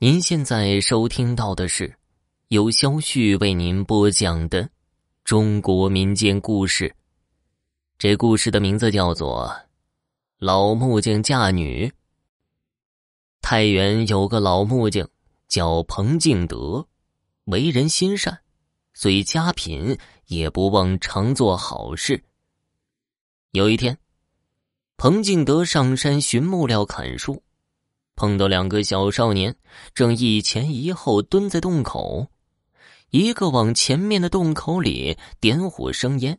您现在收听到的是由肖旭为您播讲的中国民间故事。这故事的名字叫做《老木匠嫁女》。太原有个老木匠叫彭敬德，为人心善，虽家贫也不忘常做好事。有一天，彭敬德上山寻木料砍树。碰到两个小少年，正一前一后蹲在洞口，一个往前面的洞口里点火生烟，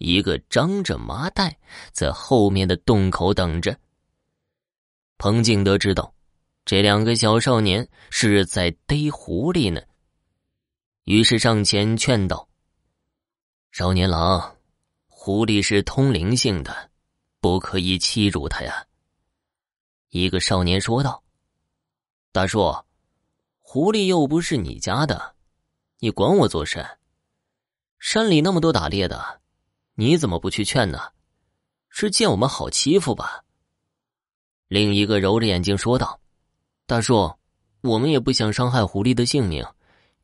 一个张着麻袋在后面的洞口等着。彭敬德知道，这两个小少年是在逮狐狸呢，于是上前劝道：“少年郎，狐狸是通灵性的，不可以欺辱它呀。”一个少年说道：“大叔，狐狸又不是你家的，你管我做甚？山里那么多打猎的，你怎么不去劝呢？是见我们好欺负吧？”另一个揉着眼睛说道：“大叔，我们也不想伤害狐狸的性命，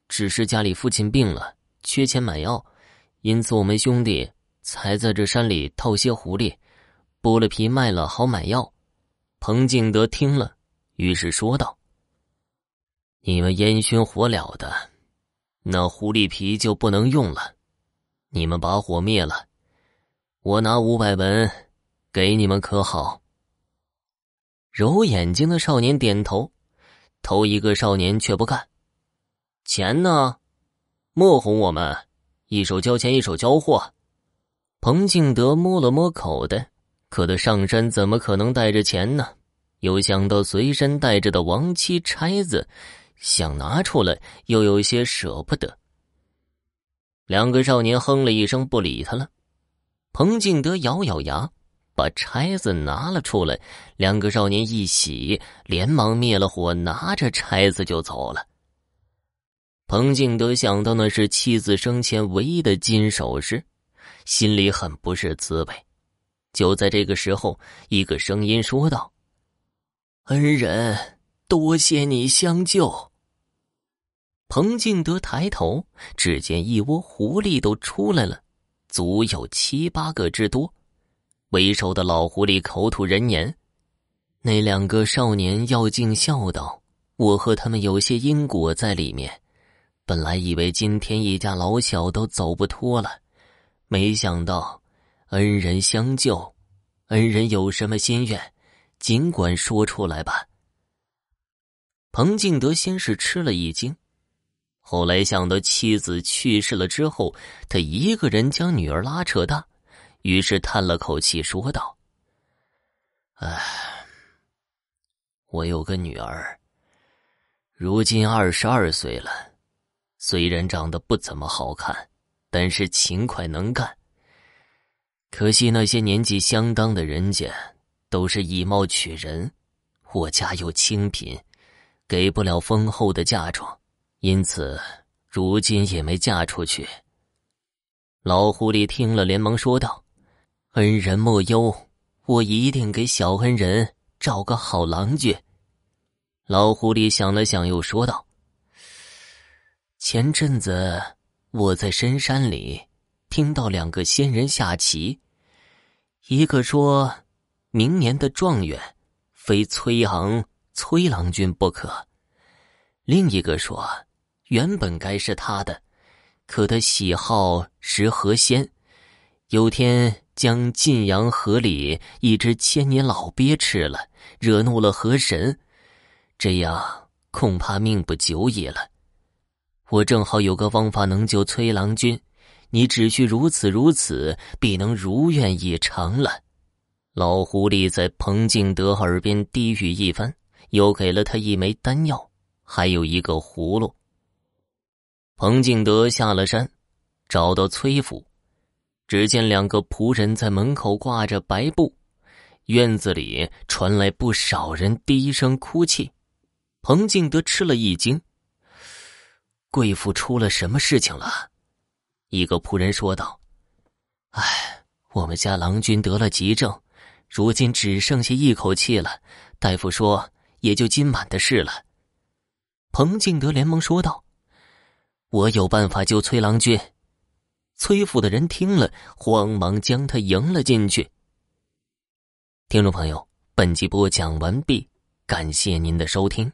只是家里父亲病了，缺钱买药，因此我们兄弟才在这山里套些狐狸，剥了皮卖了，好买药。”彭敬德听了，于是说道：“你们烟熏火燎的，那狐狸皮就不能用了。你们把火灭了，我拿五百文给你们，可好？”揉眼睛的少年点头，头一个少年却不干：“钱呢？莫哄我们，一手交钱，一手交货。”彭敬德摸了摸口袋。可他上山怎么可能带着钱呢？又想到随身带着的亡妻钗子，想拿出来，又有些舍不得。两个少年哼了一声，不理他了。彭敬德咬咬牙，把钗子拿了出来。两个少年一喜，连忙灭了火，拿着钗子就走了。彭敬德想到那是妻子生前唯一的金首饰，心里很不是滋味。就在这个时候，一个声音说道：“恩人，多谢你相救。”彭敬德抬头，只见一窝狐狸都出来了，足有七八个之多。为首的老狐狸口吐人言，那两个少年要尽孝道：“我和他们有些因果在里面，本来以为今天一家老小都走不脱了，没想到。”恩人相救，恩人有什么心愿，尽管说出来吧。彭敬德先是吃了一惊，后来想到妻子去世了之后，他一个人将女儿拉扯大，于是叹了口气说道：“唉，我有个女儿，如今二十二岁了，虽然长得不怎么好看，但是勤快能干。”可惜那些年纪相当的人家，都是以貌取人，我家又清贫，给不了丰厚的嫁妆，因此如今也没嫁出去。老狐狸听了，连忙说道：“恩人莫忧，我一定给小恩人找个好郎君。”老狐狸想了想，又说道：“前阵子我在深山里。”听到两个仙人下棋，一个说，明年的状元非崔昂崔郎君不可；另一个说，原本该是他的，可他喜好食河鲜，有天将晋阳河里一只千年老鳖吃了，惹怒了河神，这样恐怕命不久矣了。我正好有个方法能救崔郎君。你只需如此如此，必能如愿以偿了。老狐狸在彭敬德耳边低语一番，又给了他一枚丹药，还有一个葫芦。彭敬德下了山，找到崔府，只见两个仆人在门口挂着白布，院子里传来不少人低声哭泣。彭敬德吃了一惊：贵妇出了什么事情了？一个仆人说道：“哎，我们家郎君得了急症，如今只剩下一口气了。大夫说，也就今晚的事了。”彭敬德连忙说道：“我有办法救崔郎君。”崔府的人听了，慌忙将他迎了进去。听众朋友，本集播讲完毕，感谢您的收听。